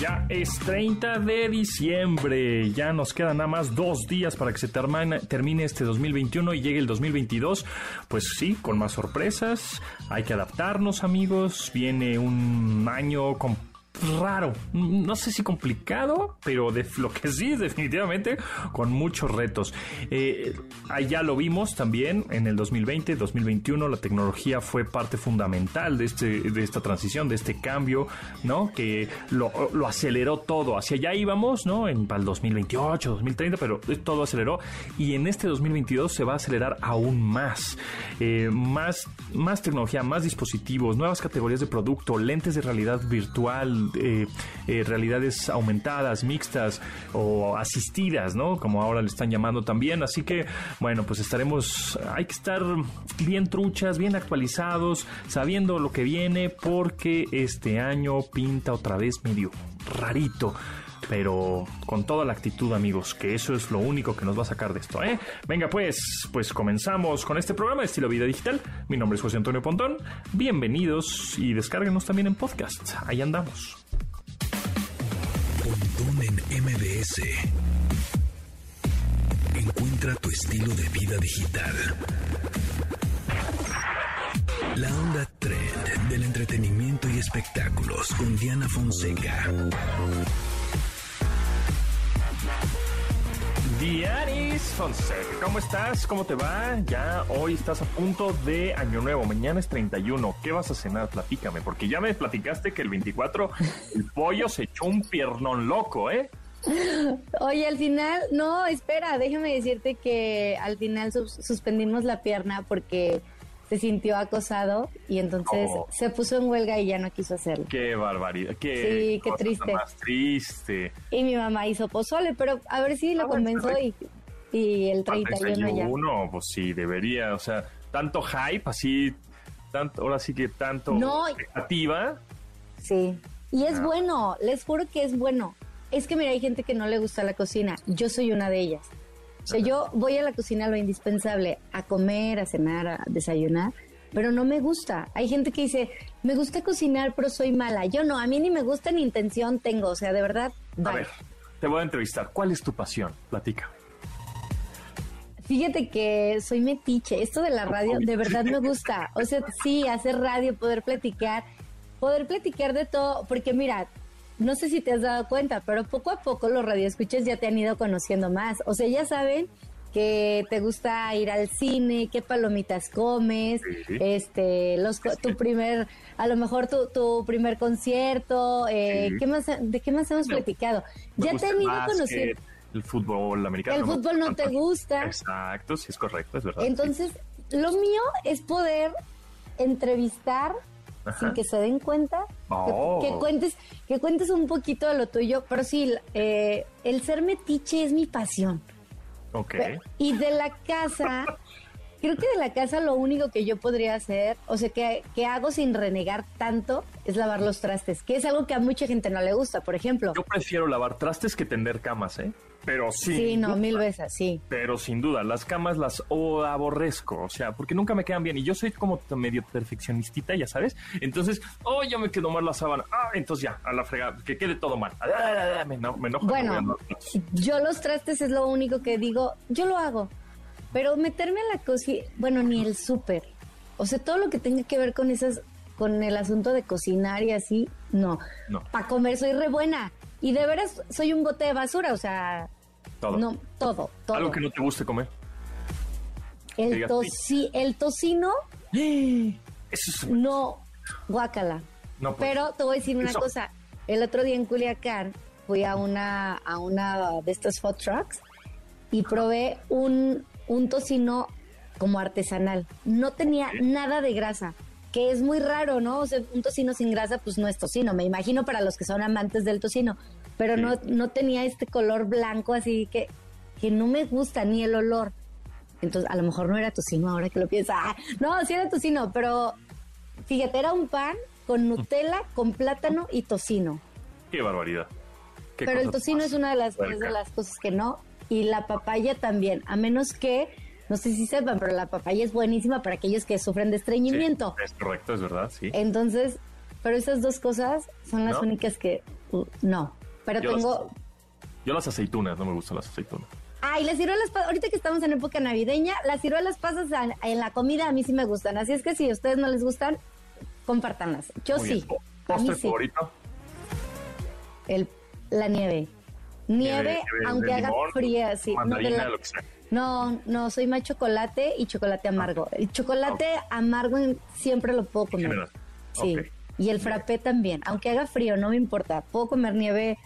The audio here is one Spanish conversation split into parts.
Ya es 30 de diciembre, ya nos quedan nada más dos días para que se termine, termine este 2021 y llegue el 2022. Pues sí, con más sorpresas, hay que adaptarnos amigos, viene un año con raro, no sé si complicado, pero de lo que sí, definitivamente, con muchos retos. Eh, allá lo vimos también en el 2020, 2021, la tecnología fue parte fundamental de, este, de esta transición, de este cambio, ¿no? Que lo, aceleró todo. Hacia allá íbamos, ¿no? En, para el 2028, 2030, pero todo aceleró. Y en este 2022 se va a acelerar aún más. Eh, más, más tecnología, más dispositivos, nuevas categorías de producto, lentes de realidad virtual, eh, eh, realidades aumentadas, mixtas o asistidas, ¿no? Como ahora le están llamando también. Así que, bueno, pues estaremos, hay que estar bien truchas, bien actualizados, sabiendo lo que viene, porque este año pinta otra vez medio rarito pero con toda la actitud, amigos, que eso es lo único que nos va a sacar de esto, ¿eh? Venga, pues, pues comenzamos con este programa de estilo vida digital. Mi nombre es José Antonio Pontón. Bienvenidos y descárguenos también en podcast. Ahí andamos. Pontón en MBS. Encuentra tu estilo de vida digital. La onda trend del entretenimiento y espectáculos con Diana Fonseca. Diaris Fonseca, ¿cómo estás? ¿Cómo te va? Ya hoy estás a punto de Año Nuevo, mañana es 31. ¿Qué vas a cenar? Platícame, porque ya me platicaste que el 24 el pollo se echó un piernón loco, ¿eh? Oye, al final, no, espera, déjame decirte que al final suspendimos la pierna porque se sintió acosado y entonces oh. se puso en huelga y ya no quiso hacerlo. Qué barbaridad, qué, sí, qué triste. Más triste. Y mi mamá hizo pozole, pero a ver si lo ah, convenzo y, y el 31 ya. Uno, pues sí, debería, o sea, tanto hype, así, tanto, ahora sí que tanto no, expectativa. Sí, y es ah. bueno, les juro que es bueno. Es que mira, hay gente que no le gusta la cocina, yo soy una de ellas. O sea, yo voy a la cocina lo indispensable, a comer, a cenar, a desayunar, pero no me gusta. Hay gente que dice, me gusta cocinar, pero soy mala. Yo no, a mí ni me gusta ni intención tengo. O sea, de verdad. A ver, te voy a entrevistar. ¿Cuál es tu pasión? Platica. Fíjate que soy metiche. Esto de la radio de verdad me gusta. O sea, sí, hacer radio, poder platicar, poder platicar de todo. Porque mira, no sé si te has dado cuenta, pero poco a poco los radioescuchas ya te han ido conociendo más. O sea, ya saben que te gusta ir al cine, qué palomitas comes, este, los, tu primer, a lo mejor tu, tu primer concierto, eh, ¿qué más, ¿de qué más hemos platicado? Ya te han ido conociendo. El fútbol americano. El fútbol no te gusta. Exacto, sí es correcto, es verdad. Entonces, lo mío es poder entrevistar sin que se den cuenta, oh. que, cuentes, que cuentes un poquito de lo tuyo, pero sí, eh, el ser metiche es mi pasión. Ok. Y de la casa, creo que de la casa lo único que yo podría hacer, o sea, que, que, hago sin renegar tanto, es lavar los trastes, que es algo que a mucha gente no le gusta, por ejemplo. Yo prefiero lavar trastes que tender camas, ¿eh? pero sí. Sí, no, mil veces, sí. Pero sin duda, las camas las aborrezco, o sea, porque nunca me quedan bien. Y yo soy como medio perfeccionistita, ya sabes. Entonces, oh, yo me quedo mal la sábana. Ah, entonces ya, a la fregada, que quede todo mal. Me, enojo. bueno, yo los trastes es lo único que digo, yo lo hago. Pero meterme a la cocina, bueno, ni el súper. O sea, todo lo que tenga que ver con esas, con el asunto de cocinar y así, no. No. Para comer soy re buena. Y de veras soy un bote de basura, o sea, todo. No, todo, todo. Algo que no te guste comer. El, toci el tocino. Eso es... No, guácala. No, pues. Pero te voy a decir una cosa. El otro día en Culiacán fui a una, a una de estos food trucks y probé un, un tocino como artesanal. No tenía nada de grasa, que es muy raro, ¿no? O sea, un tocino sin grasa, pues no es tocino. Me imagino para los que son amantes del tocino pero no, no tenía este color blanco así que, que no me gusta ni el olor. Entonces, a lo mejor no era tocino ahora que lo pienso. Ah, no, sí era tocino, pero fíjate, era un pan con Nutella, con plátano y tocino. Qué barbaridad. pero el tocino es una de las, de las cosas que no. Y la papaya también, a menos que, no sé si sepan, pero la papaya es buenísima para aquellos que sufren de estreñimiento. es correcto, es verdad, sí. Entonces, pero esas dos cosas son las ¿No? únicas que uh, no. Pero Yo las- tengo Yo las aceitunas, no me gustan las aceitunas. Ay, las ciruelas pasas, ahorita que estamos en época navideña, las ciruelas pasas en la comida a mí sí me gustan. Así es que si a ustedes no les gustan, compártanlas. Yo Muy sí. bien. ¿Postre sí. favorito? El, la nieve. Nieve, aunque haga limón, fría, sí. No, de mandarina, la- lo que sea. no, no, soy más chocolate y chocolate amargo. El chocolate amargo siempre lo puedo comer. Sí. Y el frappé también. Aunque haga frío, no me importa. Puedo comer nieve.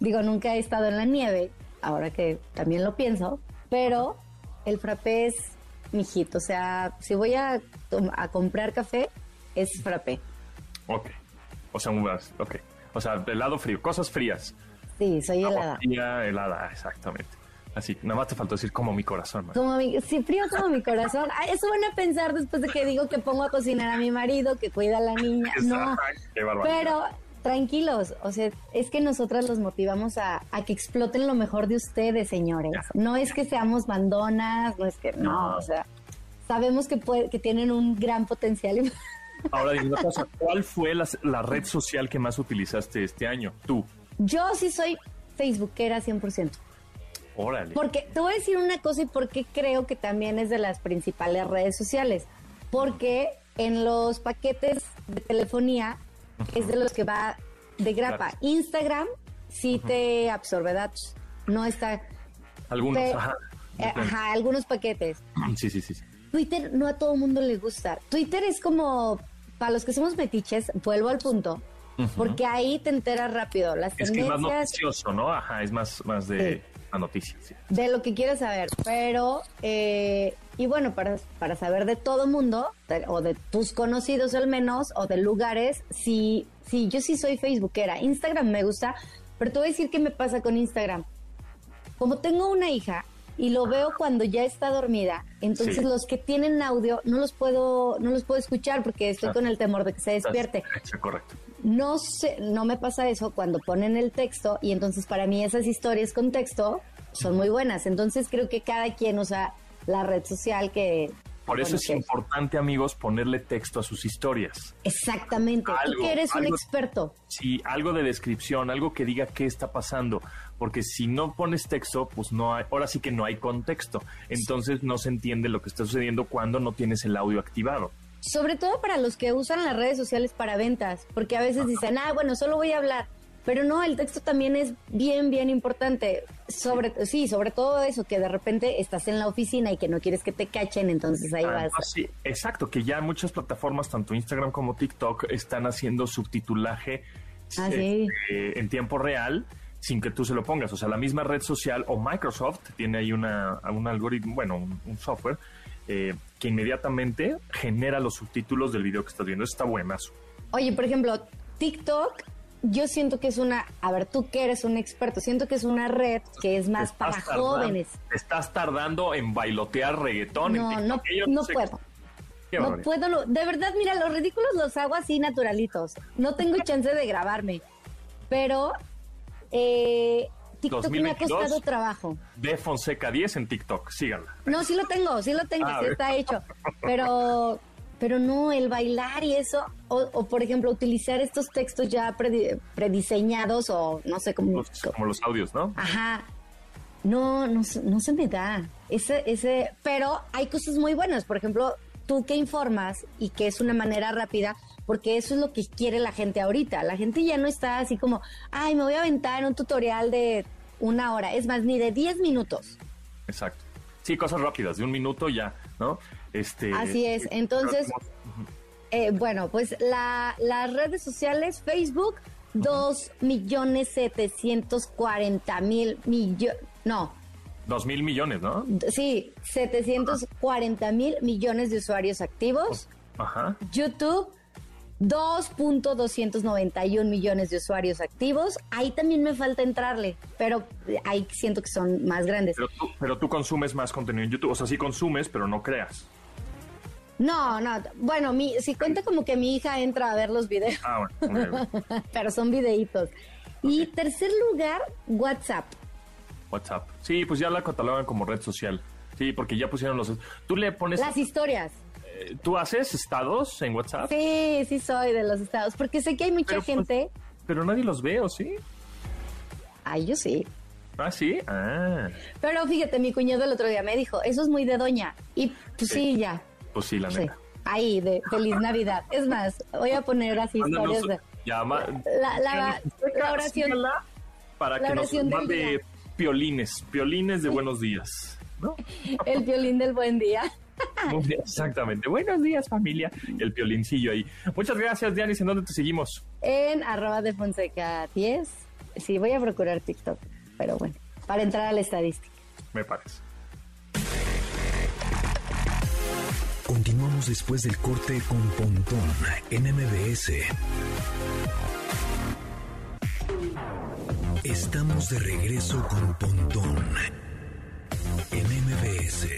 Digo, nunca he estado en la nieve, ahora que también lo pienso. Pero el frappé es mi hit. O sea, si voy a, a comprar café, es frappé. Ok. O sea, un ok. O sea, helado frío, cosas frías. Sí, soy helada. fría, helada, exactamente. Así, nada más te faltó decir como mi corazón. man. Como mi, sí, frío como mi corazón. Eso van a pensar después de que digo que pongo a cocinar a mi marido, que cuida a la niña. No, Qué pero tranquilos. O sea, es que nosotras los motivamos a, a que exploten lo mejor de ustedes, señores. Ya. No es que seamos mandonas, no es que, no, No. o sea, sabemos que, puede, que tienen un gran potencial. Ahora dime una cosa, ¿cuál fue la, la red social que más utilizaste este año? Tú. Yo sí soy facebookera 100%. Órale. Porque te voy a decir una cosa y por qué creo que también es de las principales redes sociales. Porque en los paquetes de telefonía es de los que va de grapa. Claro. Instagram sí te absorbe datos. No está. Algunos, ajá. eh, ajá, algunos paquetes. Sí, sí, sí. sí. Twitter no a todo mundo le gusta. Twitter es como, para los que somos metiches, vuelvo al punto, porque ahí te enteras rápido. Las Es que es más noticioso, ¿no? Ajá, es más, más de Sí. la noticia. Sí. de lo que quieres saber, pero eh, y bueno, para, para saber de todo mundo, o de tus conocidos al menos, o de lugares, sí, sí, yo sí soy facebookera, Instagram me gusta, pero te voy a decir qué me pasa con Instagram. Como tengo una hija y lo veo cuando ya está dormida, entonces Sí. los que tienen audio no los puedo, no los puedo escuchar porque estoy Ah. con el temor de que se despierte. Correcto. No sé, no me pasa eso cuando ponen el texto y entonces para mí esas historias con texto son muy buenas. Entonces creo que cada quien usa la red social que... Por eso bueno, es que- importante, amigos, ponerle texto a sus historias. Exactamente. Tú que eres un experto. Sí, algo de descripción, algo que diga qué está pasando, porque si no pones texto, pues no hay, ahora sí que no hay contexto, entonces no se entiende lo que está sucediendo cuando no tienes el audio activado. Sobre todo para los que usan las redes sociales para ventas, porque a veces dicen, ah, bueno, solo voy a hablar. Pero no, el texto también es bien, bien importante. Sobre, sí, sobre todo eso, que de repente estás en la oficina y que no quieres que te cachen, entonces ahí Ah, vas. sí, exacto, que ya muchas plataformas, tanto Instagram como TikTok, están haciendo subtitulaje Ah, sí. este, en tiempo real sin que tú se lo pongas. O sea, la misma red social o Microsoft tiene ahí una, un algoritmo, bueno, un, un software eh, que inmediatamente genera los subtítulos del video que estás viendo. Eso está buenazo. Oye, por ejemplo, TikTok, yo siento que es una, a ver, tú que eres un experto, siento que es una red que es más para tardando- jóvenes. Te estás tardando en bailotear reggaetón. en No, TikTok. no, no sé- puedo. No puedo, lo- de verdad, mira, los ridículos los hago así naturalitos. No tengo chance de grabarme. Pero eh, TikTok me ha 2022. costado trabajo. De Fonseca 10 en TikTok. Síganla. No, sí lo tengo, sí lo tengo, Ah, sí está hecho. Pero, pero no, el bailar y eso, o, o, por ejemplo, utilizar estos textos ya predi- prediseñados o no sé cómo. Los- como los audios, ¿no? Ajá. No, no, no se me da. Ese, ese, pero hay cosas muy buenas. Por ejemplo, tú que informas y que es una manera rápida, porque eso es lo que quiere la gente ahorita. La gente ya no está así como, ay, me voy a aventar un tutorial de una hora. Es más, ni de 10 minutos. Exacto. Sí, cosas rápidas, de un minuto ya, ¿no? Este, Así es. Entonces, Eh, bueno, pues la, las redes sociales, Facebook, dos millones setecientos cuarenta mil millones, no, Dos mil millones, ¿no? sí, 740 mil millones de usuarios activos. Ajá. YouTube, 2.291 millones de usuarios activos. Ahí también me falta entrarle, pero ahí siento que son más grandes. Pero tú, pero tú consumes más contenido en YouTube. O sea, sí consumes, pero no creas. No, no, bueno, mi, si cuenta como que mi hija entra a ver los videos. Ah, bueno. pero son videitos. Y tercer lugar, WhatsApp. WhatsApp. Sí, pues ya la catalogan como red social. Sí, porque ya pusieron los... Tú le pones... Las historias. Eh, ¿tú haces estados en WhatsApp? Sí, sí soy de los estados, porque sé que hay mucha Pero, pues, gente. Pero nadie los ve, ¿o sí? Ay, yo sí. Ah, sí. Ah, Pero fíjate, mi cuñado el otro día me dijo, eso es muy de doña. Y pues sí, Sí. ya. pues sí, la Sí. neta. Ahí, de Feliz Navidad. Es más, voy a poner así Mándanos- historias de... ya, ma- La, la, la oración. para la que nos oración mande piolines, piolines de buenos días. ¿no? El violín del buen día. Exactamente. Buenos días, familia. El piolincillo ahí. Muchas gracias, Dianis. ¿En dónde te seguimos? En arroba de Fonseca 10. Sí, voy a procurar TikTok. Pero bueno, para entrar a la estadística. Me parece. Continuamos después del corte con Pontón en MBS. Estamos de regreso con Pontón en MBS.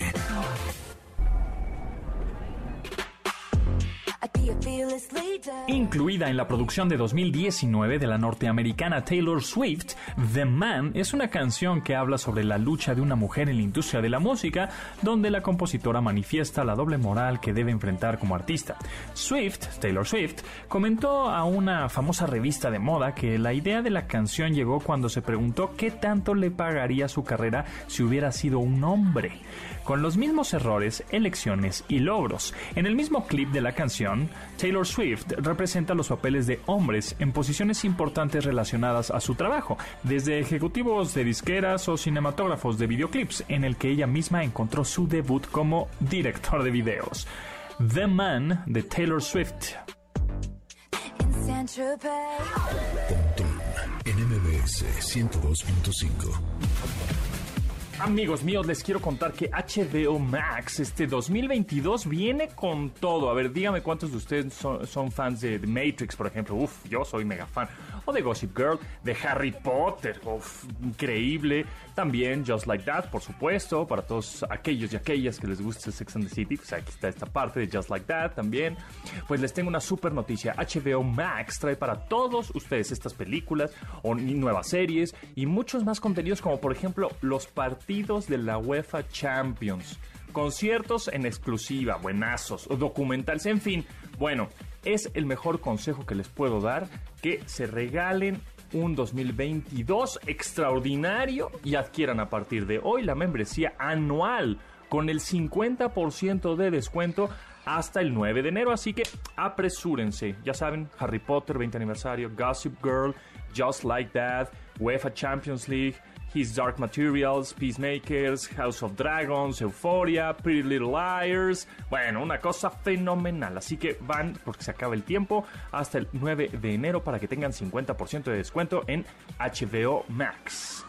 Incluida en la producción de 2019 de la norteamericana Taylor Swift, The Man es una canción que habla sobre la lucha de una mujer en la industria de la música, donde la compositora manifiesta la doble moral que debe enfrentar como artista. Swift, Taylor Swift, comentó a una famosa revista de moda que la idea de la canción llegó cuando se preguntó qué tanto le pagaría su carrera si hubiera sido un hombre con los mismos errores, elecciones y logros. En el mismo clip de la canción, Taylor Swift representa los papeles de hombres en posiciones importantes relacionadas a su trabajo, desde ejecutivos de disqueras o cinematógrafos de videoclips, en el que ella misma encontró su debut como director de videos. The Man de Taylor Swift. Pontón en MBS 102.5. Amigos míos, les quiero contar que HBO Max este 2022 viene con todo. A ver, dígame cuántos de ustedes son, fans de The Matrix, por ejemplo. Uf, yo soy mega fan. O de Gossip Girl, de Harry Potter. Uf, increíble. También Just Like That, por supuesto, para todos aquellos y aquellas que les guste Sex and the City. Pues aquí está esta parte de Just Like That también. Pues les tengo una super noticia. HBO Max trae para todos ustedes estas películas o nuevas series y muchos más contenidos como por ejemplo los partidos de la UEFA Champions. Conciertos en exclusiva, buenazos, documentales, en fin. Bueno, es el mejor consejo que les puedo dar que se regalen un 2022 extraordinario y adquieran a partir de hoy la membresía anual con el 50% de descuento hasta el 9 de enero. Así que apresúrense. Ya saben, Harry Potter 20 aniversario, Gossip Girl, Just Like That, UEFA Champions League. His Dark Materials, Peacemakers, House of Dragons, Euphoria, Pretty Little Liars. Bueno, una cosa fenomenal. Así que van, porque se acaba el tiempo, hasta el 9 de enero para que tengan 50% de descuento en HBO Max.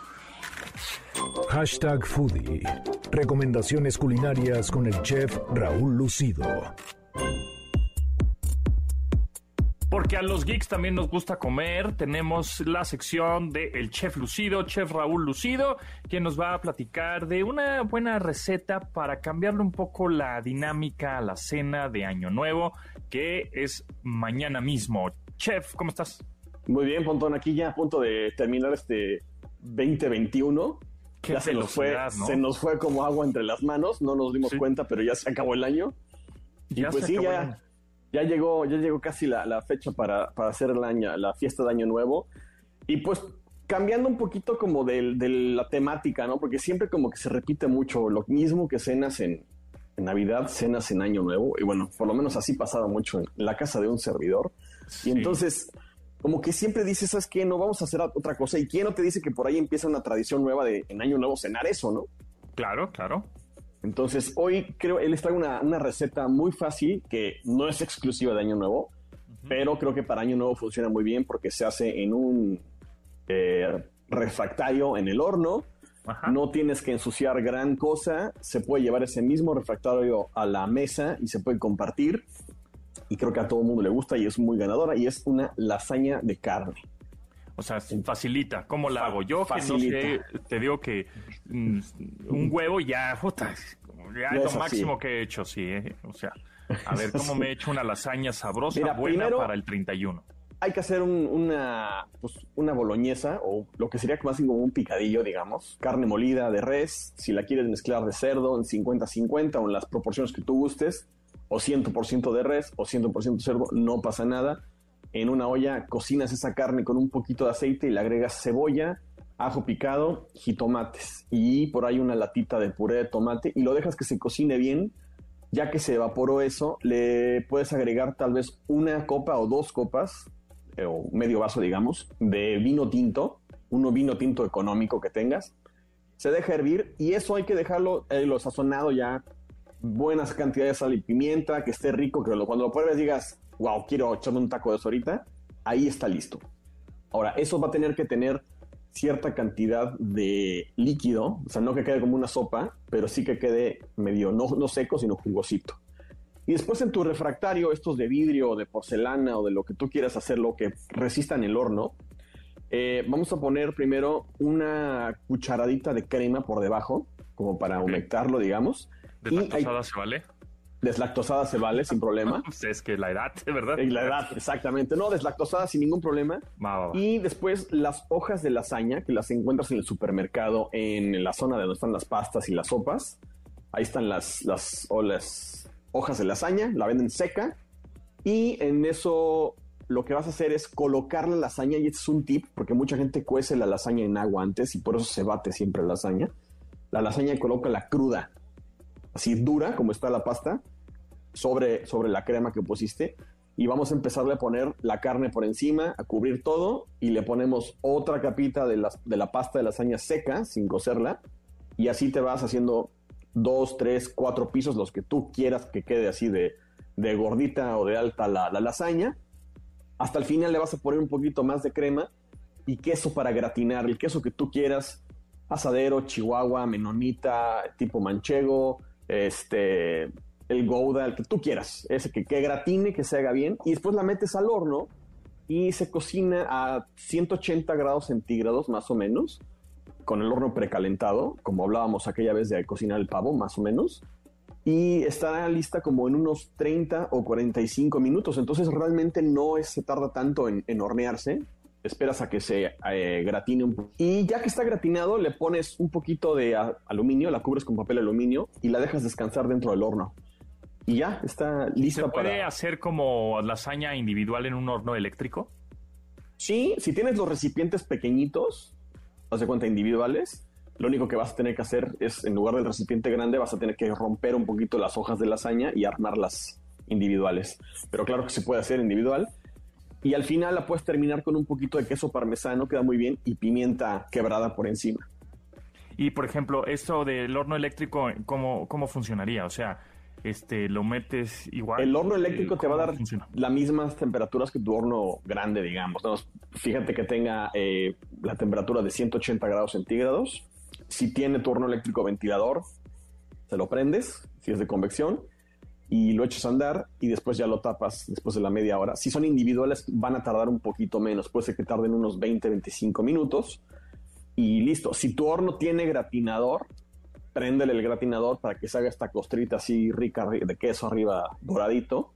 Hashtag Foodie. Recomendaciones culinarias con el chef Raúl Lucido. Porque a los geeks también nos gusta comer. Tenemos la sección de el chef Lucido, chef Raúl Lucido, quien nos va a platicar de una buena receta para cambiarle un poco la dinámica a la cena de Año Nuevo, que es mañana mismo. Chef, ¿cómo estás? Muy bien, Pontón, aquí ya a punto de terminar este 2021. Qué ya se nos, fue, se nos fue como agua entre las manos, no nos dimos Sí. cuenta, pero ya se acabó el año. Y Ya pues se sí, acabó el ya, año. Ya llegó, ya llegó casi la, la fecha para, para hacer el año, la fiesta de Año Nuevo. Y pues cambiando un poquito como del- de, la temática, ¿no? Porque siempre como que se repite mucho lo mismo que cenas en, en Navidad, cenas en Año Nuevo. Y bueno, por lo menos así pasaba mucho en la casa de un servidor. Sí. Y entonces, como que siempre dices, ¿sabes qué? No vamos a hacer otra cosa. ¿Y quién no te dice que por ahí empieza una tradición nueva de en Año Nuevo cenar eso, no? Claro, claro. Entonces, hoy creo, él les traigo una, una receta muy fácil que no es exclusiva de Año Nuevo, pero creo que para Año Nuevo funciona muy bien porque se hace en un eh, refractario en el horno. Ajá. No tienes que ensuciar gran cosa. Se puede llevar ese mismo refractario a la mesa y se puede compartir. Y creo que a todo el mundo le gusta y es muy ganadora. Y es una lasaña de carne. O sea, facilita. ¿Cómo la hago? Yo que no sé, Facilita. te digo que mm, un huevo ya, puta, ya es lo así. máximo que he hecho, sí. ¿eh? O sea, a ver cómo me he hecho una lasaña sabrosa, Mira, buena primero- para el 31. Hay que hacer un- una, pues, una boloñesa o lo que sería más como un picadillo, digamos. Carne molida de res. Si la quieres mezclar de cerdo en 50-50 o en las proporciones que tú gustes. o 100% de res o 100% cerdo, no pasa nada. En una olla cocinas esa carne con un poquito de aceite y le agregas cebolla, ajo picado, jitomates y por ahí una latita de puré de tomate y lo dejas que se cocine bien. Ya que se evaporó eso, le puedes agregar tal vez una copa o dos copas, eh, o medio vaso, digamos, de vino tinto, uno vino tinto económico que tengas. Se deja hervir y eso hay que dejarlo eh, lo sazonado ya, buenas cantidades de sal y pimienta, que esté rico, que cuando lo pruebes digas, wow, quiero echarme un taco de eso ahorita, ahí está listo. Ahora, eso va a tener que tener cierta cantidad de líquido, o sea, no que quede como una sopa, pero sí que quede medio, no, no seco, sino jugosito. Y después en tu refractario, estos de vidrio o de porcelana o de lo que tú quieras hacerlo que resistan el horno, eh, vamos a poner primero una cucharadita de crema por debajo, como para humectarlo, digamos. ¿Deslactosada se vale? Deslactosada se vale sin problema. Pues es que la edad, ¿verdad? Y la edad, exactamente. No, deslactosada sin ningún problema. Y después las hojas de lasaña que las encuentras en el supermercado, en la zona de donde están las pastas y las sopas. Ahí están las, las, las hojas de lasaña, la venden seca. Y en eso lo que vas a hacer es colocar la lasaña, y este es un tip, porque mucha gente cuece la lasaña en agua antes y por eso se bate siempre la lasaña. La lasaña coloca la cruda, así dura como está la pasta, sobre, sobre la crema que pusiste y vamos a empezarle a poner la carne por encima, a cubrir todo y le ponemos otra capita de la, de la pasta de lasaña seca sin cocerla y así te vas haciendo dos, tres, cuatro pisos, los que tú quieras que quede así de, de gordita o de alta la, la lasaña. Hasta el final le vas a poner un poquito más de crema y queso para gratinar, el queso que tú quieras, asadero, chihuahua, menonita, tipo manchego, este, el Gouda, el que tú quieras, ese que, que gratine, que se haga bien, y después la metes al horno y se cocina a 180 grados centígrados más o menos, con el horno precalentado, como hablábamos aquella vez de cocinar el pavo, más o menos, y estará lista como en unos 30 o 45 minutos, entonces realmente no se tarda tanto en, hornearse, esperas a que se eh, gratine un poco. Y ya que está gratinado, le pones un poquito de aluminio, la cubres con papel aluminio y la dejas descansar dentro del horno y ya está lista ¿Se puede hacer como lasaña individual en un horno eléctrico? Sí, si tienes los recipientes pequeñitos, haz de cuenta individuales, lo único que vas a tener que hacer es, en lugar del recipiente grande, vas a tener que romper un poquito las hojas de lasaña y armarlas individuales. Pero claro que se puede hacer individual. Y al final la puedes terminar con un poquito de queso parmesano, queda muy bien, y pimienta quebrada por encima. Y por ejemplo, esto del horno eléctrico, ¿cómo, cómo funcionaría? O sea, este, lo metes igual. El horno eléctrico te va a dar las mismas temperaturas que tu horno grande, digamos. Fíjate que tenga eh, la temperatura de 180 grados centígrados. Si tiene tu horno eléctrico ventilador, se lo prendes, si es de convección, y lo echas a andar y después ya lo tapas después de la media hora. Si son individuales, van a tardar un poquito menos. Puede ser que tarden unos 20, 25 minutos. Y listo. Si tu horno tiene gratinador, préndele el gratinador para que se haga esta costrita así rica de queso arriba doradito.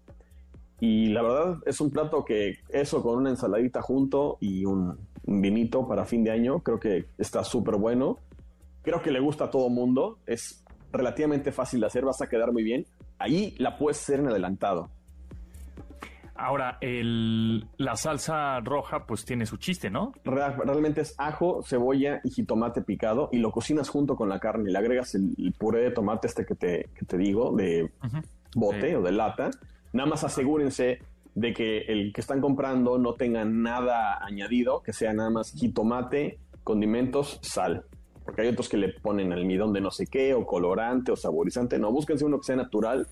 Y la verdad es un plato que eso con una ensaladita junto y un, vinito para fin de año, creo que está súper bueno. Creo que le gusta a todo mundo. Es relativamente fácil de hacer, vas a quedar muy bien. Ahí la puedes hacer en adelantado. Ahora, el, la salsa roja pues tiene su chiste, ¿no? realmente es ajo, cebolla y jitomate picado y lo cocinas junto con la carne. Le agregas el, puré de tomate este que te, que te digo, de bote o de lata. Nada más asegúrense de que el que están comprando no tenga nada añadido, que sea nada más jitomate, condimentos, sal. Porque hay otros que le ponen almidón de no sé qué, o colorante, o saborizante. No, búsquense uno que sea natural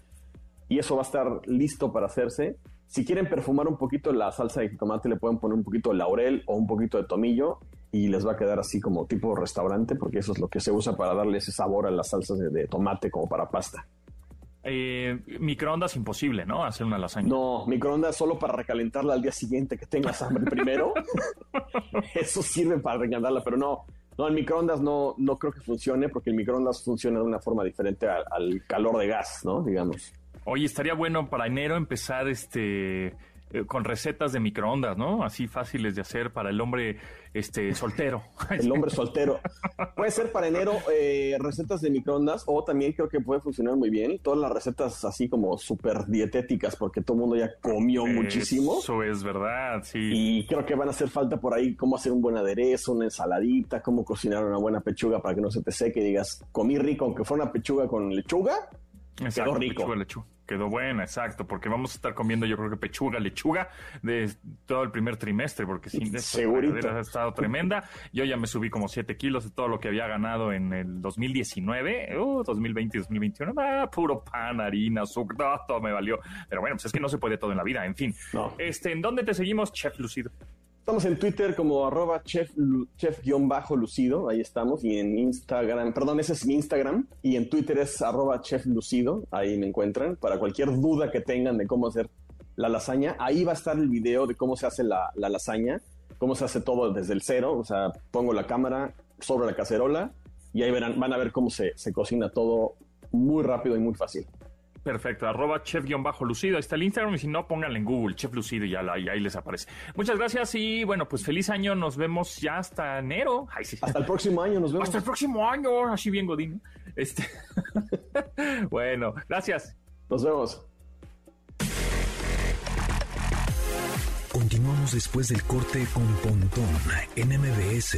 y eso va a estar listo para hacerse si quieren perfumar un poquito la salsa de tomate, le pueden poner un poquito de laurel o un poquito de tomillo y les va a quedar así como tipo restaurante, porque eso es lo que se usa para darle ese sabor a las salsas de, tomate como para pasta. Eh, microondas imposible, ¿no? Hacer una lasaña. No, microondas solo para recalentarla al día siguiente que tengas hambre primero. Eso sirve para recalentarla, pero no, no, el microondas no, no creo que funcione porque el microondas funciona de una forma diferente al calor de gas, ¿no? Digamos. Oye, estaría bueno para enero empezar este eh, con recetas de microondas, ¿no? Así fáciles de hacer para el hombre este soltero. El hombre soltero. Puede ser para enero eh, recetas de microondas o también creo que puede funcionar muy bien todas las recetas así como súper dietéticas porque todo el mundo ya comió muchísimo. Eso es verdad, sí. Y creo que van a hacer falta por ahí cómo hacer un buen aderezo, una ensaladita, cómo cocinar una buena pechuga para que no se te seque y digas, comí rico, aunque fuera una pechuga con lechuga, Exacto, quedó rico. pechuga, lechuga. Quedó buena, exacto, porque vamos a estar comiendo yo creo que pechuga, lechuga de todo el primer trimestre, porque Segurito. regadera ha estado tremenda. Yo ya me subí como 7 kilos de todo lo que había ganado en el 2019, uh, 2020 y 2021. Ah, puro pan, harina, azúcar, todo, todo me valió. Pero bueno, pues es que no se puede todo en la vida, en fin. No. Este, ¿En dónde te seguimos, Chef Lucido? Estamos en Twitter como arroba chef, lu- chef-lucido, ahí estamos, y en Instagram, perdón, ese es mi Instagram, y en Twitter es arroba chef lucido, ahí me encuentran, para cualquier duda que tengan de cómo hacer la lasaña, ahí va a estar el video de cómo se hace la, la lasaña, cómo se hace todo desde el cero, o sea, pongo la cámara sobre la cacerola, y ahí van a ver cómo se, se cocina todo muy rápido y muy fácil. Perfecto, arroba chef-lucido, ahí está el Instagram y si no, pónganle en Google, chef lucido y ya la- y ahí les aparece. Muchas gracias y bueno, pues feliz año, nos vemos ya hasta enero. Ay, sí. Hasta el próximo año, nos vemos. Hasta el próximo año, así bien Godín. Este. bueno, gracias. Nos vemos. Continuamos después del corte con Pontón en MBS.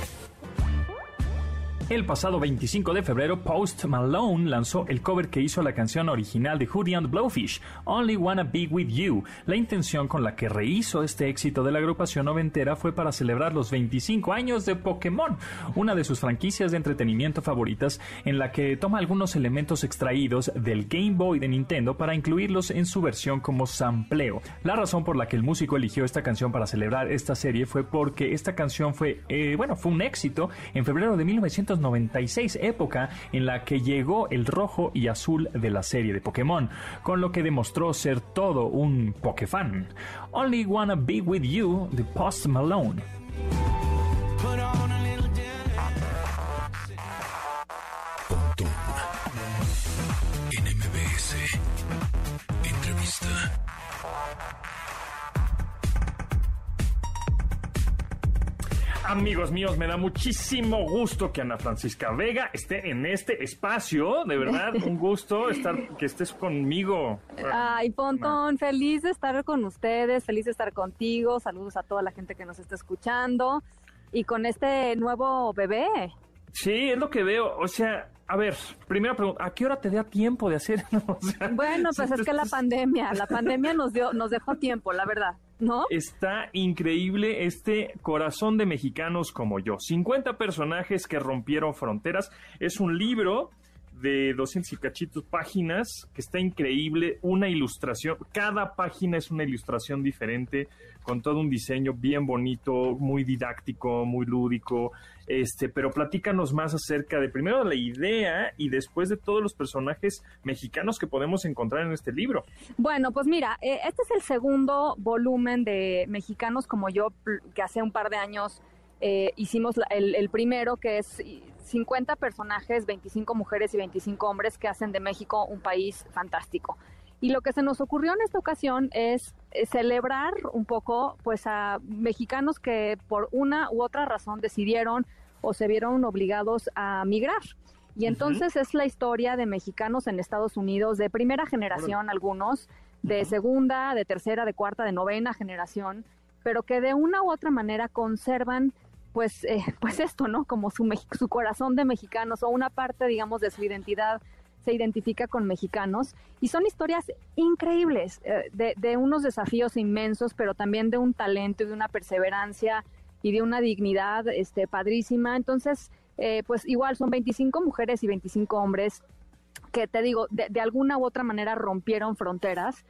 El pasado 25 de febrero, Post Malone lanzó el cover que hizo la canción original de Hootie and Blowfish, Only Wanna Be With You. La intención con la que rehizo este éxito de la agrupación noventera fue para celebrar los 25 años de Pokémon, una de sus franquicias de entretenimiento favoritas, en la que toma algunos elementos extraídos del Game Boy de Nintendo para incluirlos en su versión como sampleo. La razón por la que el músico eligió esta canción para celebrar esta serie fue porque esta canción fue, eh, bueno, fue un éxito en febrero de 1996, época en la que llegó el rojo y azul de la serie de Pokémon, con lo que demostró ser todo un Pokéfan. Only Wanna Be With You de Post Malone. Amigos míos, me da muchísimo gusto que Ana Francisca Vega esté en este espacio. De verdad, un gusto estar que estés conmigo. Ay, Pontón, feliz de estar con ustedes, feliz de estar contigo. Saludos a toda la gente que nos está escuchando. Y con este nuevo bebé. Sí, es lo que veo. O sea, a ver, primera pregunta, ¿a qué hora te da tiempo de hacer? O sea, Bueno, pues si es que la pandemia, la pandemia nos dio, nos dejó tiempo, la verdad, ¿no? Está increíble este corazón de mexicanos como yo. 50 personajes que rompieron fronteras. Es un libro de 200 y cachitos páginas que está increíble. Una ilustración. Cada página es una ilustración diferente con todo un diseño bien bonito, muy didáctico, muy lúdico. Este, pero platícanos más acerca de primero la idea y después de todos los personajes mexicanos que podemos encontrar en este libro. Bueno, pues mira, eh, este es el segundo volumen de Mexicanos como yo, que hace un par de años eh, hicimos el, el primero, que es 50 personajes, 25 mujeres y 25 hombres que hacen de México un país fantástico. Y lo que se nos ocurrió en esta ocasión es eh, celebrar un poco pues a mexicanos que por una u otra razón decidieron o se vieron obligados a migrar. Y entonces es la historia de mexicanos en Estados Unidos de primera generación, algunos, de segunda, de tercera, de cuarta, de novena generación, pero que de una u otra manera conservan pues, eh, pues esto, ¿no? Como su, su corazón de mexicanos o una parte, digamos, de su identidad se identifica con mexicanos y son historias increíbles eh, de, de unos desafíos inmensos, pero también de un talento y de una perseverancia y de una dignidad este, padrísima. Entonces, eh, pues igual son 25 mujeres y 25 hombres que te digo, de, de alguna u otra manera rompieron fronteras,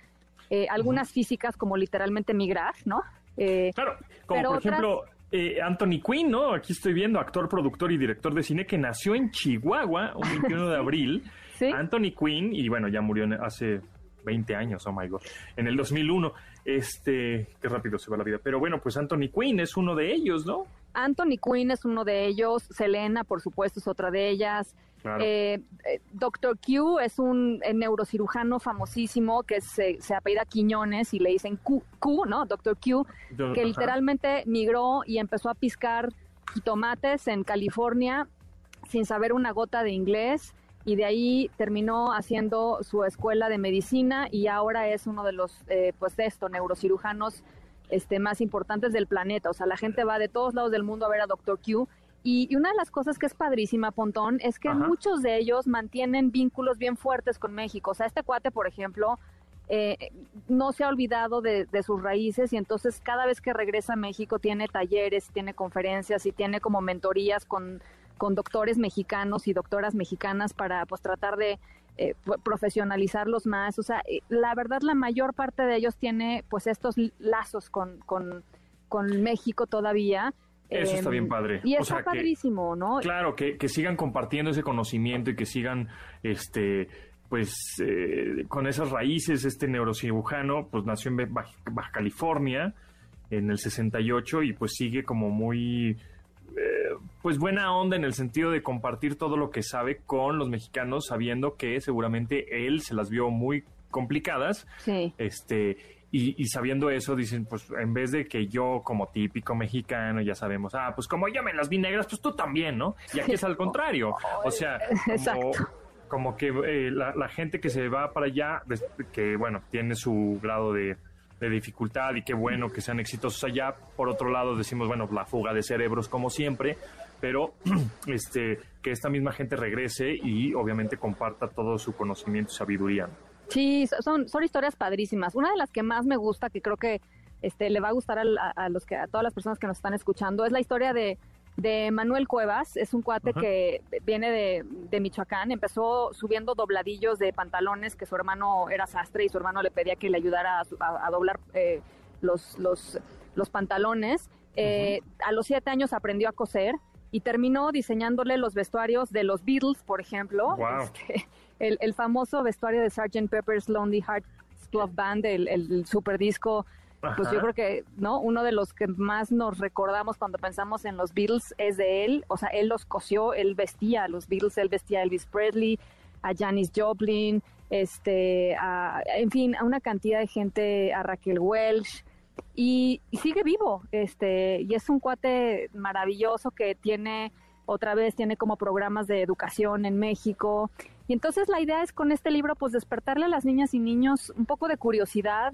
eh, algunas físicas como literalmente migrar, ¿no? Eh, Claro, como Pero por otras- ejemplo eh, Anthony Quinn, ¿no? Aquí estoy viendo, actor, productor y director de cine que nació en Chihuahua un 21 de abril. Sí. Anthony Quinn, y bueno, ya murió hace 20 años, oh my god, en el 2001. Este, qué rápido se va la vida. Pero bueno, pues Anthony Quinn es uno de ellos, ¿no? Anthony Quinn es uno de ellos, Selena, por supuesto, es otra de ellas. Eh, eh, Doctor Q es un eh, neurocirujano famosísimo que se, se apellida Quiñones y le dicen Q, ¿no? Doctor Q, que literalmente migró y empezó a piscar tomates en California sin saber una gota de inglés y de ahí terminó haciendo su escuela de medicina y ahora es uno de los, pues de esto, neurocirujanos este, más importantes del planeta. O sea, la gente va de todos lados del mundo a ver a Doctor Q y, una de las cosas que es padrísima, Pontón, es que muchos de ellos mantienen vínculos bien fuertes con México. O sea, este cuate, por ejemplo, eh, no se ha olvidado de, sus raíces y entonces cada vez que regresa a México tiene talleres, tiene conferencias y tiene como mentorías con, con doctores mexicanos y doctoras mexicanas para pues tratar de eh, profesionalizarlos más. O sea, eh, la verdad la mayor parte de ellos tiene pues estos lazos con, con, con México todavía eso está bien em, padre. Y está padrísimo, ¿no? Claro, que, sigan compartiendo ese conocimiento y que sigan, este, pues, eh, con esas raíces. Este neurocirujano, pues, nació en Baja, California en el 68 y pues sigue como muy, eh, pues, buena onda en el sentido de compartir todo lo que sabe con los mexicanos, sabiendo que seguramente él se las vio muy complicadas. Sí. Este, y, sabiendo eso, dicen, pues en vez de que yo como típico mexicano, ya sabemos, ah, pues como yo me las vi negras, pues tú también, ¿no? Y aquí es al contrario. O sea, como, que eh, la, gente que se va para allá, que bueno, tiene su grado de, dificultad y qué bueno que sean exitosos allá. Por otro lado, decimos, bueno, la fuga de cerebros como siempre, pero este que esta misma gente regrese y obviamente comparta todo su conocimiento y sabiduría. Sí, son, son historias padrísimas. Una de las que más me gusta, que creo que este, le va a gustar a, los que, a todas las personas que nos están escuchando, es la historia de, de Manuel Cuevas. Es un cuate que viene de, de, Michoacán. Empezó subiendo dobladillos de pantalones que su hermano era sastre y su hermano le pedía que le ayudara a, doblar eh, los, los, los pantalones. Eh, a los siete años aprendió a coser y terminó diseñándole los vestuarios de los Beatles, por ejemplo. Este, el, famoso vestuario de Sgt. Pepper's Lonely Hearts Club Band, el, el super disco pues yo creo que no uno de los que más nos recordamos cuando pensamos en los Beatles es de él. O sea él los cosió él vestía a los Beatles él vestía a Elvis Presley a Janis Joplin este a, en fin a una cantidad de gente a Raquel Welch. Y, y, sigue vivo este y es un cuate maravilloso que tiene otra vez tiene como programas de educación en México y entonces la idea es con este libro, pues despertarle a las niñas y niños un poco de curiosidad,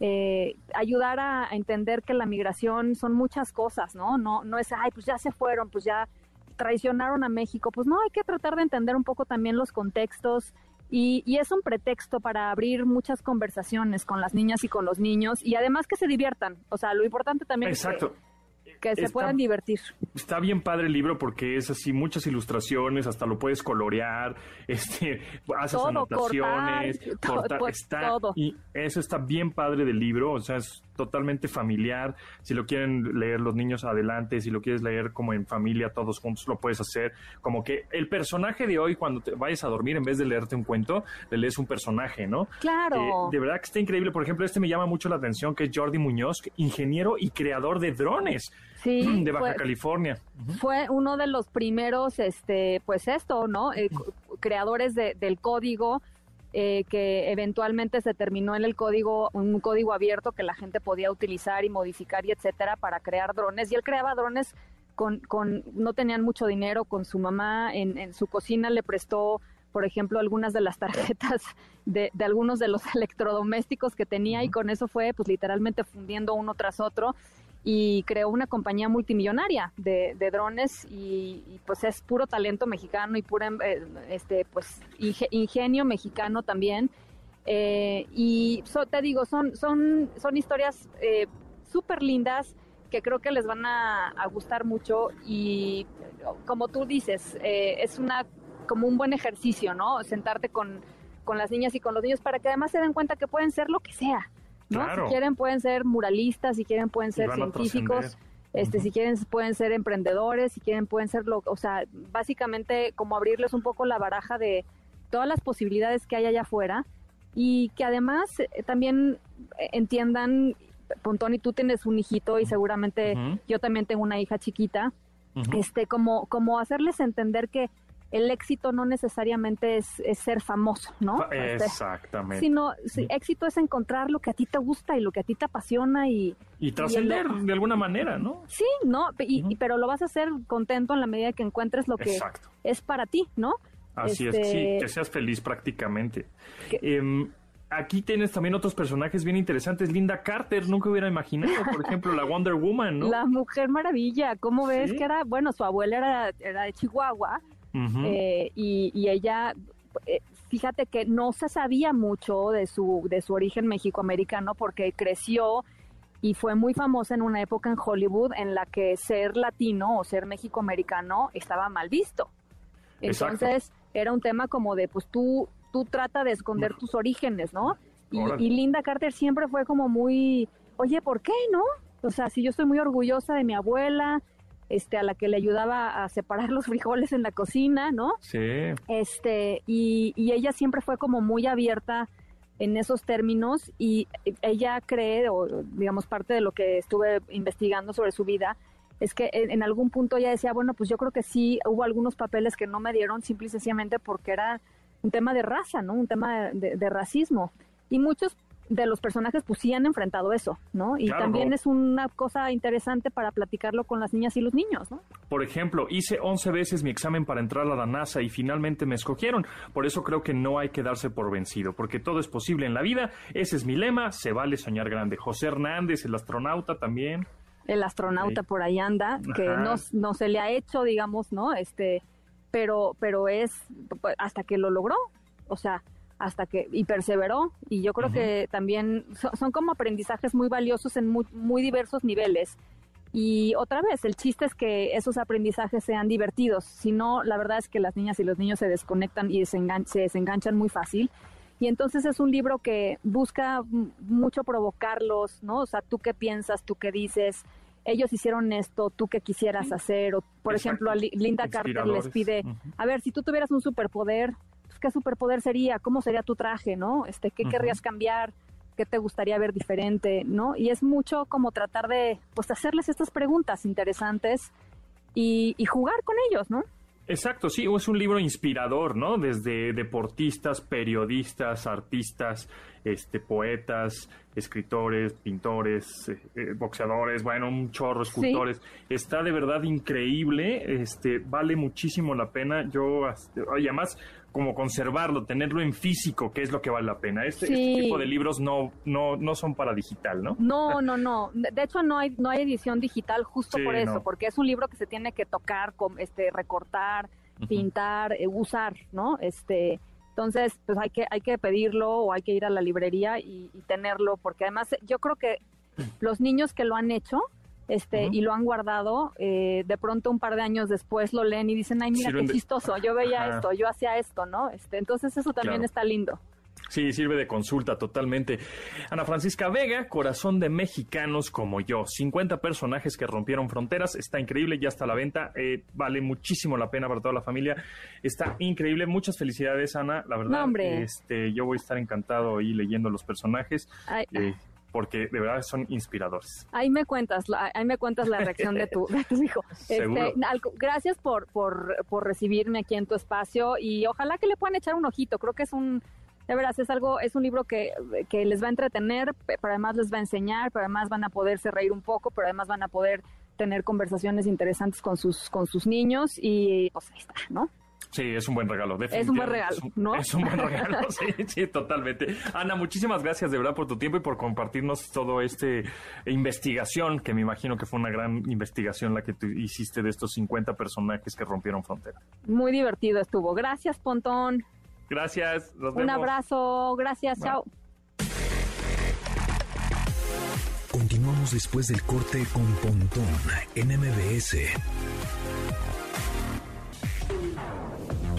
eh, ayudar a, entender que la migración son muchas cosas, ¿no? No, no es, ay, pues ya se fueron, pues ya traicionaron a México. Pues no, hay que tratar de entender un poco también los contextos y, es un pretexto para abrir muchas conversaciones con las niñas y con los niños y además que se diviertan. O sea, lo importante también Exacto. es que que se puedan divertir. Está bien padre el libro porque es así, muchas ilustraciones, hasta lo puedes colorear, este, haces anotaciones, cortar, pues, está, y eso está bien padre del libro, o sea, es totalmente familiar. Si lo quieren leer los niños, adelante. Si lo quieres leer como en familia, todos juntos, lo puedes hacer. Como que el personaje de hoy, cuando te vayas a dormir, en vez de leerte un cuento, le lees un personaje, ¿no? Claro. Eh, de verdad que está increíble. Por ejemplo, este me llama mucho la atención, que es Jordi Muñoz, ingeniero y creador de drones. de Baja California. Fue uno de los primeros, este, pues esto, ¿no? Eh, creadores del código eh, que eventualmente se terminó en el código, un código abierto que la gente podía utilizar y modificar y etcétera para crear drones. Y él creaba drones con, con no tenían mucho dinero, con su mamá en, en su cocina le prestó por ejemplo, algunas de las tarjetas de, de, algunos de los electrodomésticos que tenía y con eso fue pues literalmente fundiendo uno tras otro y creó una compañía multimillonaria de, drones y, pues es puro talento mexicano y puro eh, este pues ingenio mexicano también. Eh, y te digo son son son historias eh, súper lindas que creo que les van a, gustar mucho y como tú dices es una como un buen ejercicio no sentarte con con las niñas y con los niños para que además se den cuenta que pueden ser lo que sea ¿no? Si quieren pueden ser muralistas, si quieren pueden ser científicos, este, si quieren pueden ser emprendedores, si quieren pueden ser, lo, o sea, básicamente como abrirles un poco la baraja de todas las posibilidades que hay allá afuera y que además eh, también eh, entiendan Pontón y tú tienes un hijito y seguramente yo también tengo una hija chiquita, este, como, como hacerles entender que el éxito no necesariamente es, es ser famoso, ¿no? Este, Exactamente. sino sí, éxito es encontrar lo que a ti te gusta y lo que a ti te apasiona y y trascender de alguna manera, ¿no? sí, ¿no? Y, pero lo vas a hacer contento en la medida que encuentres lo que Exacto. es para ti, ¿no? Así es, Este, sí, que seas feliz prácticamente. Em, aquí tienes también otros personajes bien interesantes. Linda Carter, nunca hubiera imaginado, por ejemplo, la Wonder Woman, ¿no? La Mujer Maravilla, ¿cómo ves Sí. que era? Bueno, su abuela era, era de Chihuahua Eh, y, y ella, eh, fíjate que no se sabía mucho de su, de su origen mexicoamericano porque creció y fue muy famosa en una época en Hollywood en la que ser latino o ser mexicoamericano estaba mal visto. Exacto. Entonces era un tema como de, pues tú, tú trata de esconder tus orígenes, ¿no? Y, y Linda Carter siempre fue como muy, oye, ¿por qué no? O sea, si yo estoy muy orgullosa de mi abuela, este, a la que le ayudaba a separar los frijoles en la cocina, ¿no? Sí. Este, y, y ella siempre fue como muy abierta en esos términos y ella cree, o digamos parte de lo que estuve investigando sobre su vida, es que en, algún punto ella decía, bueno, pues yo creo que sí hubo algunos papeles que no me dieron simple y sencillamente porque era un tema de raza, ¿no? Un tema de, de racismo. Y muchos de los personajes pues sí han enfrentado eso, ¿no? Y Claro, también es una cosa interesante para platicarlo con las niñas y los niños, ¿no? Por ejemplo, hice 11 veces mi examen para entrar a la NASA y finalmente me escogieron. Por eso creo que no hay que darse por vencido, porque todo es posible en la vida. Ese es mi lema, se vale soñar grande. José Hernández, el astronauta también. el astronauta por ahí anda, que no, no se le ha hecho, digamos, ¿no? Este, pero, pero es pues, hasta que lo logró, o sea, hasta que, y perseveró, y yo creo que también son, son como aprendizajes muy valiosos en muy, muy diversos niveles. Y otra vez, el chiste es que esos aprendizajes sean divertidos, si no, la verdad es que las niñas y los niños se desconectan y desengan- se desenganchan muy fácil. Y entonces es un libro que busca mucho provocarlos, ¿no? O sea, tú qué piensas, tú qué dices, ellos hicieron esto, tú qué quisieras hacer. O, por Exacto. ejemplo, a Li- Linda Carter les pide, a ver, si tú tuvieras un superpoder, ¿qué superpoder sería? ¿Cómo sería tu traje, no? Este, ¿Qué querrías cambiar? ¿Qué te gustaría ver diferente, no? Y es mucho como tratar de, pues, hacerles estas preguntas interesantes y, y jugar con ellos, ¿no? Exacto, sí, es un libro inspirador, ¿no? Desde deportistas, periodistas, artistas, este, poetas, escritores, pintores, eh, eh, boxeadores, bueno, un chorro, escultores. Está de verdad increíble, este, vale muchísimo la pena. Yo, este, y además, como conservarlo, tenerlo en físico, que es lo que vale la pena. Este, este tipo de libros no, no, no son para digital, ¿no? No, no, no. De hecho, no hay, no hay edición digital justo Sí, por eso, no. porque es un libro que se tiene que tocar, este, recortar, pintar, eh, usar, ¿no? Este, entonces, pues hay que, hay que pedirlo o hay que ir a la librería y, y tenerlo, porque además yo creo que los niños que lo han hecho, este, y lo han guardado, eh, de pronto un par de años después lo leen y dicen, ay, mira Sirven qué de- chistoso, yo veía Ajá. esto, yo hacía esto, ¿no? Este, entonces eso también Claro. está lindo. Sí, sirve de consulta totalmente. Ana Francisca Vega, Corazón de Mexicanos como yo. 50 personajes que rompieron fronteras. Está increíble, ya está a la venta. eh, vale muchísimo la pena para toda la familia. Está increíble. Muchas felicidades, Ana. La verdad, No, este, yo voy a estar encantado ahí leyendo los personajes. Ay, eh, porque de verdad son inspiradores. Ahí me cuentas, la- ahí me cuentas la reacción de tu, de tu hijo. Este, gracias por, por, por recibirme aquí en tu espacio y ojalá que le puedan echar un ojito. Creo que es un, de veras, es algo, es un libro que, que les va a entretener, pe- pero además les va a enseñar, pero además van a poderse reír un poco, pero además van a poder tener conversaciones interesantes con sus, con sus niños y pues ahí está, ¿no? Sí, es un buen regalo. un buen regalo, Es un- ¿no? Es un buen regalo, sí, sí, totalmente. Ana, muchísimas gracias de verdad por tu tiempo y por compartirnos todo este investigación, que me imagino que fue una gran investigación la que tú hiciste de estos 50 personajes que rompieron frontera. Muy divertido estuvo. Gracias, Pontón. Gracias, nos Un abrazo. Gracias, Bye. chao. Continuamos después del corte con Pontón en MBS.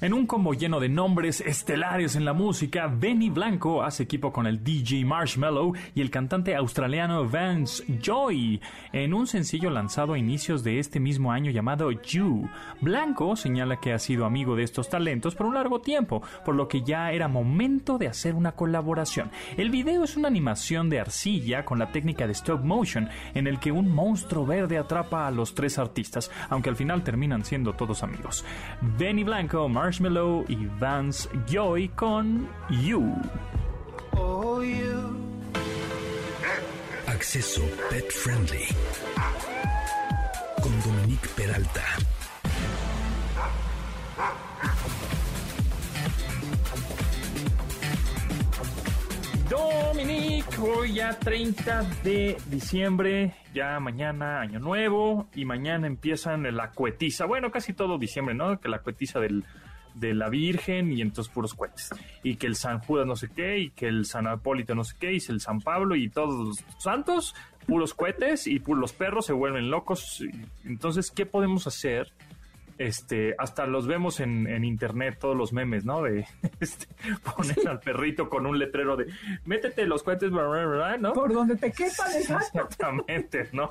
En un combo lleno de nombres estelares en la música, Benny Blanco hace equipo con el DJ Marshmallow y el cantante australiano Vance Joy en un sencillo lanzado a inicios de este mismo año llamado You. Blanco señala que ha sido amigo de estos talentos por un largo tiempo, por lo que ya era momento de hacer una colaboración. El video es una animación de arcilla con la técnica de stop motion en el que un monstruo verde atrapa a los tres artistas, aunque al final terminan siendo todos amigos. Benny Blanco, Marshmallow y Vance Joy con You. Acceso Pet Friendly. Con Dominique Peralta. Hoy ya 30 de diciembre, ya mañana año nuevo y mañana empiezan la cuetiza, bueno, casi todo diciembre, ¿no? Que la cuetiza del, de la Virgen y entonces puros cohetes. Y que el San Judas no sé qué, y que el San Apólito no sé qué, y el San Pablo y todos los santos, puros cohetes y los perros se vuelven locos. Entonces, ¿qué podemos hacer? Este, hasta los vemos en, en internet, todos los memes, ¿no? De este, poner al perrito con un letrero de métete los cohetes, ¿no? Por donde te quepan, Exactamente, ¿no?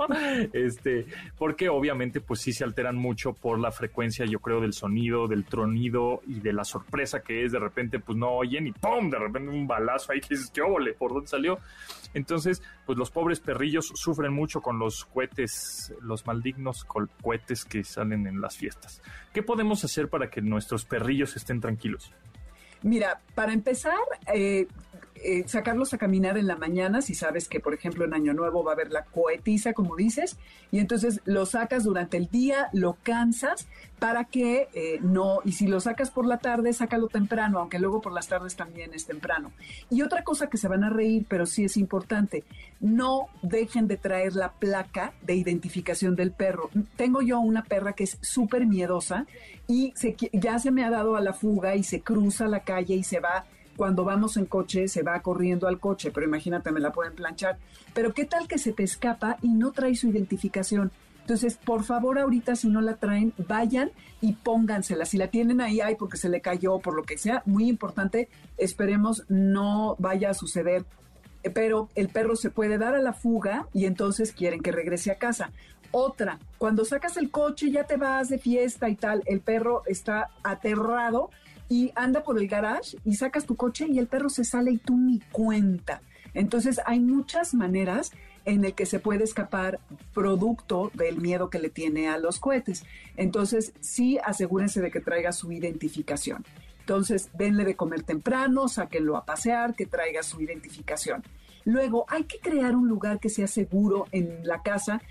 Este, porque obviamente, pues sí se alteran mucho por la frecuencia, yo creo, del sonido, del tronido y de la sorpresa que es de repente, pues no oyen y ¡pum! De repente un balazo ahí que dices, ¿qué óvole? ¿Por dónde salió? Entonces, pues los pobres perrillos sufren mucho con los cohetes, los maldignos cohetes que salen en las fiestas. ¿Qué podemos hacer para que nuestros perrillos estén tranquilos? Mira, para empezar, eh, eh, sacarlos a caminar en la mañana, si sabes que, por ejemplo, en Año Nuevo va a haber la coetiza, como dices, y entonces lo sacas durante el día, lo cansas para que eh, no, y si lo sacas por la tarde, sácalo temprano, aunque luego por las tardes también es temprano. Y otra cosa que se van a reír, pero sí es importante, no dejen de traer la placa de identificación del perro. Tengo yo una perra que es súper miedosa y ya se me ha dado a la fuga y se cruza la calle y se va cuando vamos en coche se va corriendo al coche, pero imagínate, me la pueden planchar. Pero ¿qué tal que se te escapa y no trae su identificación? Entonces, por favor, ahorita si no la traen, vayan y póngansela. Si la tienen ahí, ay, porque se le cayó, por lo que sea, muy importante, esperemos no vaya a suceder. Pero el perro se puede dar a la fuga y entonces quieren que regrese a casa. Otra, cuando sacas el coche, ya te vas de fiesta y tal, el perro está aterrado y anda por el garage y sacas tu coche y el perro se sale y tú ni cuenta. Entonces hay muchas maneras en el que se puede escapar producto del miedo que le tiene a los cohetes. Entonces sí asegúrense de que traiga su identificación. Entonces denle de comer temprano, sáquenlo a pasear, que traiga su identificación. Luego hay que crear un lugar que sea seguro en la casa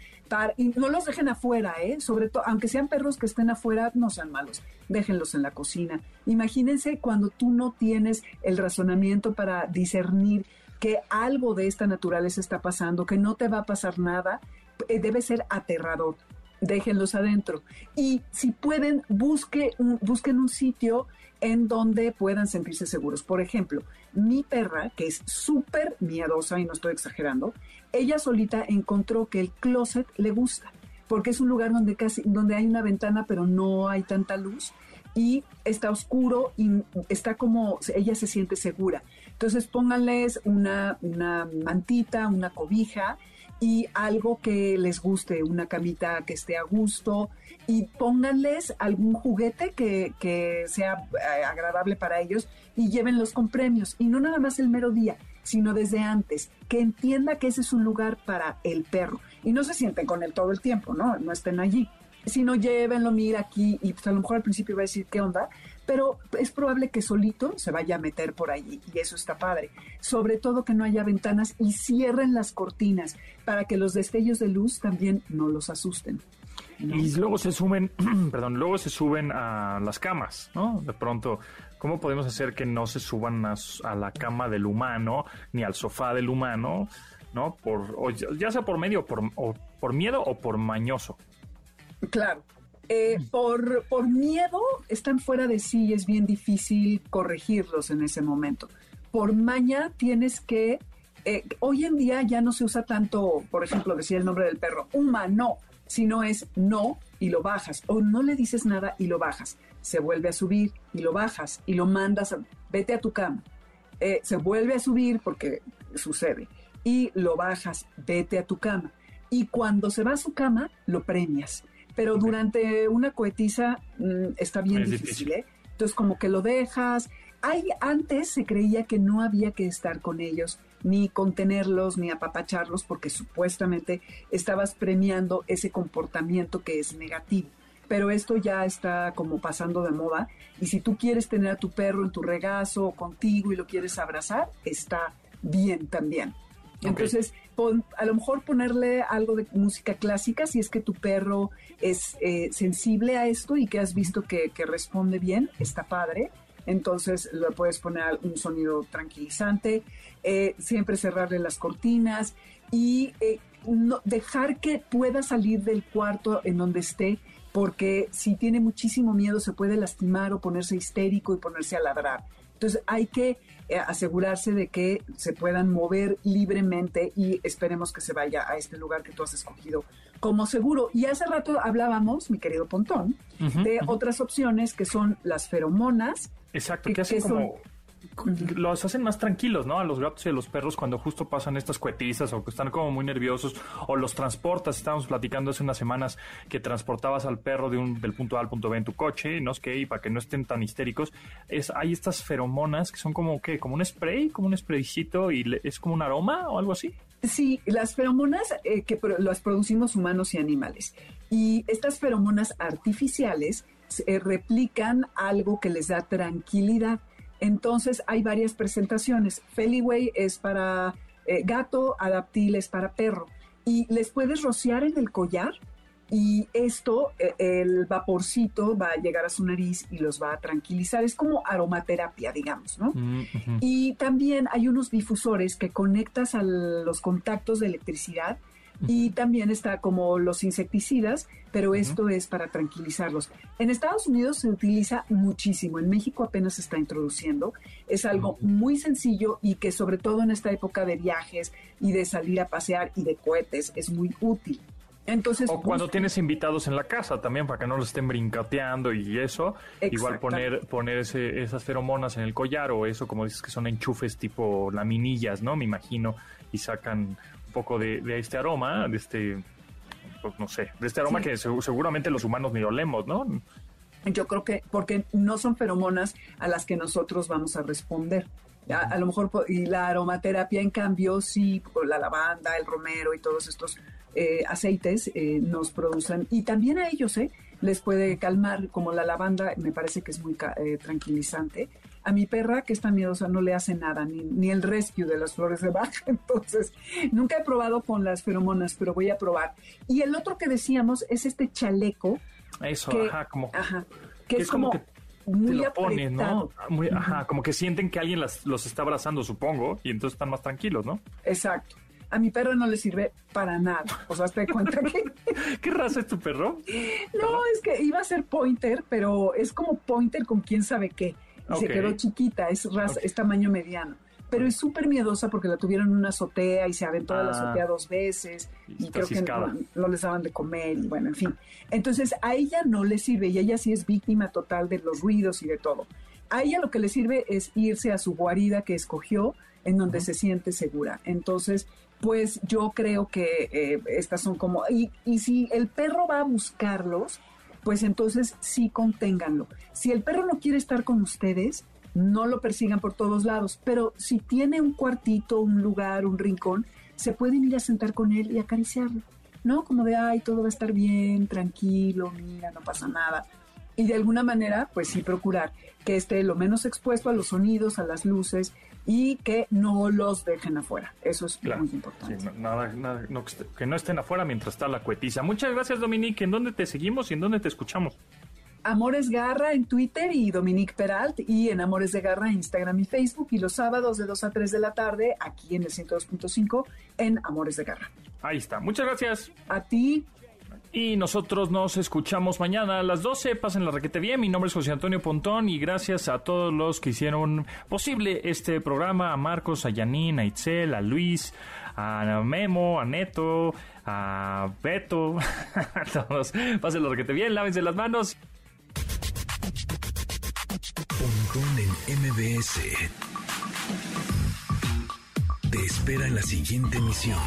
y no los dejen afuera, ¿eh? Sobre todo, aunque sean perros que estén afuera, no sean malos, déjenlos en la cocina. Imagínense cuando tú no tienes el razonamiento para discernir que algo de esta naturaleza está pasando, que no te va a pasar nada, eh, debe ser aterrador. Déjenlos adentro. Y si pueden, busque busquen un sitio en donde puedan sentirse seguros. Por ejemplo, mi perra, que es súper miedosa, y no estoy exagerando, ella solita encontró que el closet le gusta, porque es un lugar donde casi, donde hay una ventana, pero no hay tanta luz, y está oscuro y está como, ella se siente segura. Entonces pónganles una mantita, una cobija, y algo que les guste, una camita que esté a gusto y pónganles algún juguete que, que sea eh, agradable para ellos y llévenlos con premios. Y no nada más el mero día, sino desde antes, que entienda que ese es un lugar para el perro. Y no se sienten con él todo el tiempo, ¿no? No estén allí. Sino llévenlo, mira aquí, y pues a lo mejor al principio va a decir, ¿qué onda? Pero es probable que solito se vaya a meter por allí y eso está padre. Sobre todo que no haya ventanas y cierren las cortinas para que los destellos de luz también no los asusten. Y luego se suben, perdón, luego se suben a las camas, ¿no? De pronto, ¿cómo podemos hacer que no se suban a, la cama del humano ni al sofá del humano, ¿no? Por, ya sea por medio por, o por miedo o por mañoso. Claro, eh, por, por miedo están fuera de sí y es bien difícil corregirlos en ese momento. Por maña tienes que, eh, hoy en día ya no se usa tanto, por ejemplo, decir el nombre del perro, humano, sino es no y lo bajas, o no le dices nada y lo bajas. Se vuelve a subir y lo bajas y lo mandas, a, vete a tu cama. Eh, se vuelve a subir porque sucede y lo bajas, vete a tu cama. Y cuando se va a su cama, lo premias. Pero durante una cohetiza mm, está bien difícil, ¿eh? Entonces como que lo dejas. Hay, antes se creía que no había que estar con ellos, ni contenerlos, ni apapacharlos, porque supuestamente estabas premiando ese comportamiento que es negativo. Pero esto ya está como pasando de moda. Y si tú quieres tener a tu perro en tu regazo o contigo y lo quieres abrazar, está bien también. Entonces, a lo mejor ponerle algo de música clásica, si es que tu perro es eh, sensible a esto y que has visto que, responde bien, está padre. Entonces, le puedes poner un sonido tranquilizante, eh, siempre cerrarle las cortinas y eh, no, dejar que pueda salir del cuarto en donde esté, porque si tiene muchísimo miedo se puede lastimar o ponerse histérico y ponerse a ladrar. Entonces hay que eh, asegurarse de que se puedan mover libremente y esperemos que se vaya a este lugar que tú has escogido como seguro. Y hace rato hablábamos, mi querido Pontón, de otras opciones que son las feromonas. Exacto, que, hacen como los hacen más tranquilos, ¿no? A los gatos y a los perros cuando justo pasan estas cuetizas o que están como muy nerviosos o los transportas. Estábamos platicando hace unas semanas que transportabas al perro de un, del punto A al punto B en tu coche, ¿no? Es que y para que no estén tan histéricos. Es, hay estas feromonas que son como, ¿qué? Como un spray, como un spraycito y es como un aroma o algo así. Sí, las feromonas eh, que las producimos humanos y animales. Y estas feromonas artificiales eh, replican algo que les da tranquilidad. Entonces hay varias presentaciones. Feliway es para eh, gato, Adaptil es para perro. Y les puedes rociar en el collar y esto, eh, el vaporcito va a llegar a su nariz y los va a tranquilizar. Es como aromaterapia, digamos, ¿no? Mm, y también hay unos difusores que conectas a los contactos de electricidad y también está como los insecticidas, pero esto es para tranquilizarlos. En Estados Unidos se utiliza muchísimo, en México apenas se está introduciendo. Es algo muy sencillo y que sobre todo en esta época de viajes y de salir a pasear y de cohetes es muy útil. Entonces, o cuando tienes invitados en la casa también para que no los estén brincateando y eso, igual poner poner esas feromonas en el collar o eso como dices que son enchufes tipo laminillas, ¿no? Me imagino y sacan poco de, este aroma, de este, pues no sé, de este aroma que seguramente los humanos ni olemos, ¿no? Yo creo que porque no son feromonas a las que nosotros vamos a responder. A, lo mejor, y la aromaterapia, en cambio, sí, la lavanda, el romero y todos estos eh, aceites eh, nos producen, y también a ellos, ¿eh? Les puede calmar, como la lavanda, me parece que es muy eh, tranquilizante. A mi perra, que es tan miedosa, no le hace nada, ni, ni el rescue de las flores de baja. Entonces, nunca he probado con las feromonas, pero voy a probar. Y el otro que decíamos es este chaleco. Eso, ajá, como. Ajá, que, es, como, muy lo ¿no? Muy, ajá, como que sienten que alguien los está abrazando, supongo, y entonces están más tranquilos, ¿no? Exacto. A mi perro no le sirve para nada. O sea, te cuenta que... ¿Qué raza es tu perro? No, es que iba a ser pointer, pero es como pointer con quién sabe qué se quedó chiquita, es, es tamaño mediano. Pero es súper miedosa porque la tuvieron en una azotea y se aventó a la ah. azotea dos veces y, creo que no, les daban de comer y bueno, en fin. Entonces a ella no le sirve y ella sí es víctima total de los ruidos y de todo. A ella lo que le sirve es irse a su guarida que escogió en donde se siente segura. Entonces, pues yo creo que eh, estas son como... Y, y si el perro va a buscarlos, pues entonces sí conténganlo. Si el perro no quiere estar con ustedes, no lo persigan por todos lados, pero si tiene un cuartito, un lugar, un rincón, se pueden ir a sentar con él y acariciarlo, ¿no? Como de, ay, todo va a estar bien, tranquilo, mira, no pasa nada. Y de alguna manera, pues sí procurar que esté lo menos expuesto a los sonidos, a las luces, y que no los dejen afuera. Eso es muy importante. nada, que no estén afuera mientras está la cuetiza. Muchas gracias, Dominique. ¿En dónde te seguimos y en dónde te escuchamos? Amores Garra en Twitter y Dominique Peralt y en Amores de Garra Instagram y Facebook y los sábados de 2 a 3 de la tarde aquí en el 102.5 en Amores de Garra. Ahí está. Muchas gracias. A ti. Y nosotros nos escuchamos mañana a las 12. Pasen la requete bien. Mi nombre es José Antonio Pontón y gracias a todos los que hicieron posible este programa, a Marcos, a Yanin, a Itzel, a Luis, a Memo, a Neto, a Beto, a todos. Pasen la requete bien, lávense las manos. Pontón en MBS. Te espera en la siguiente emisión.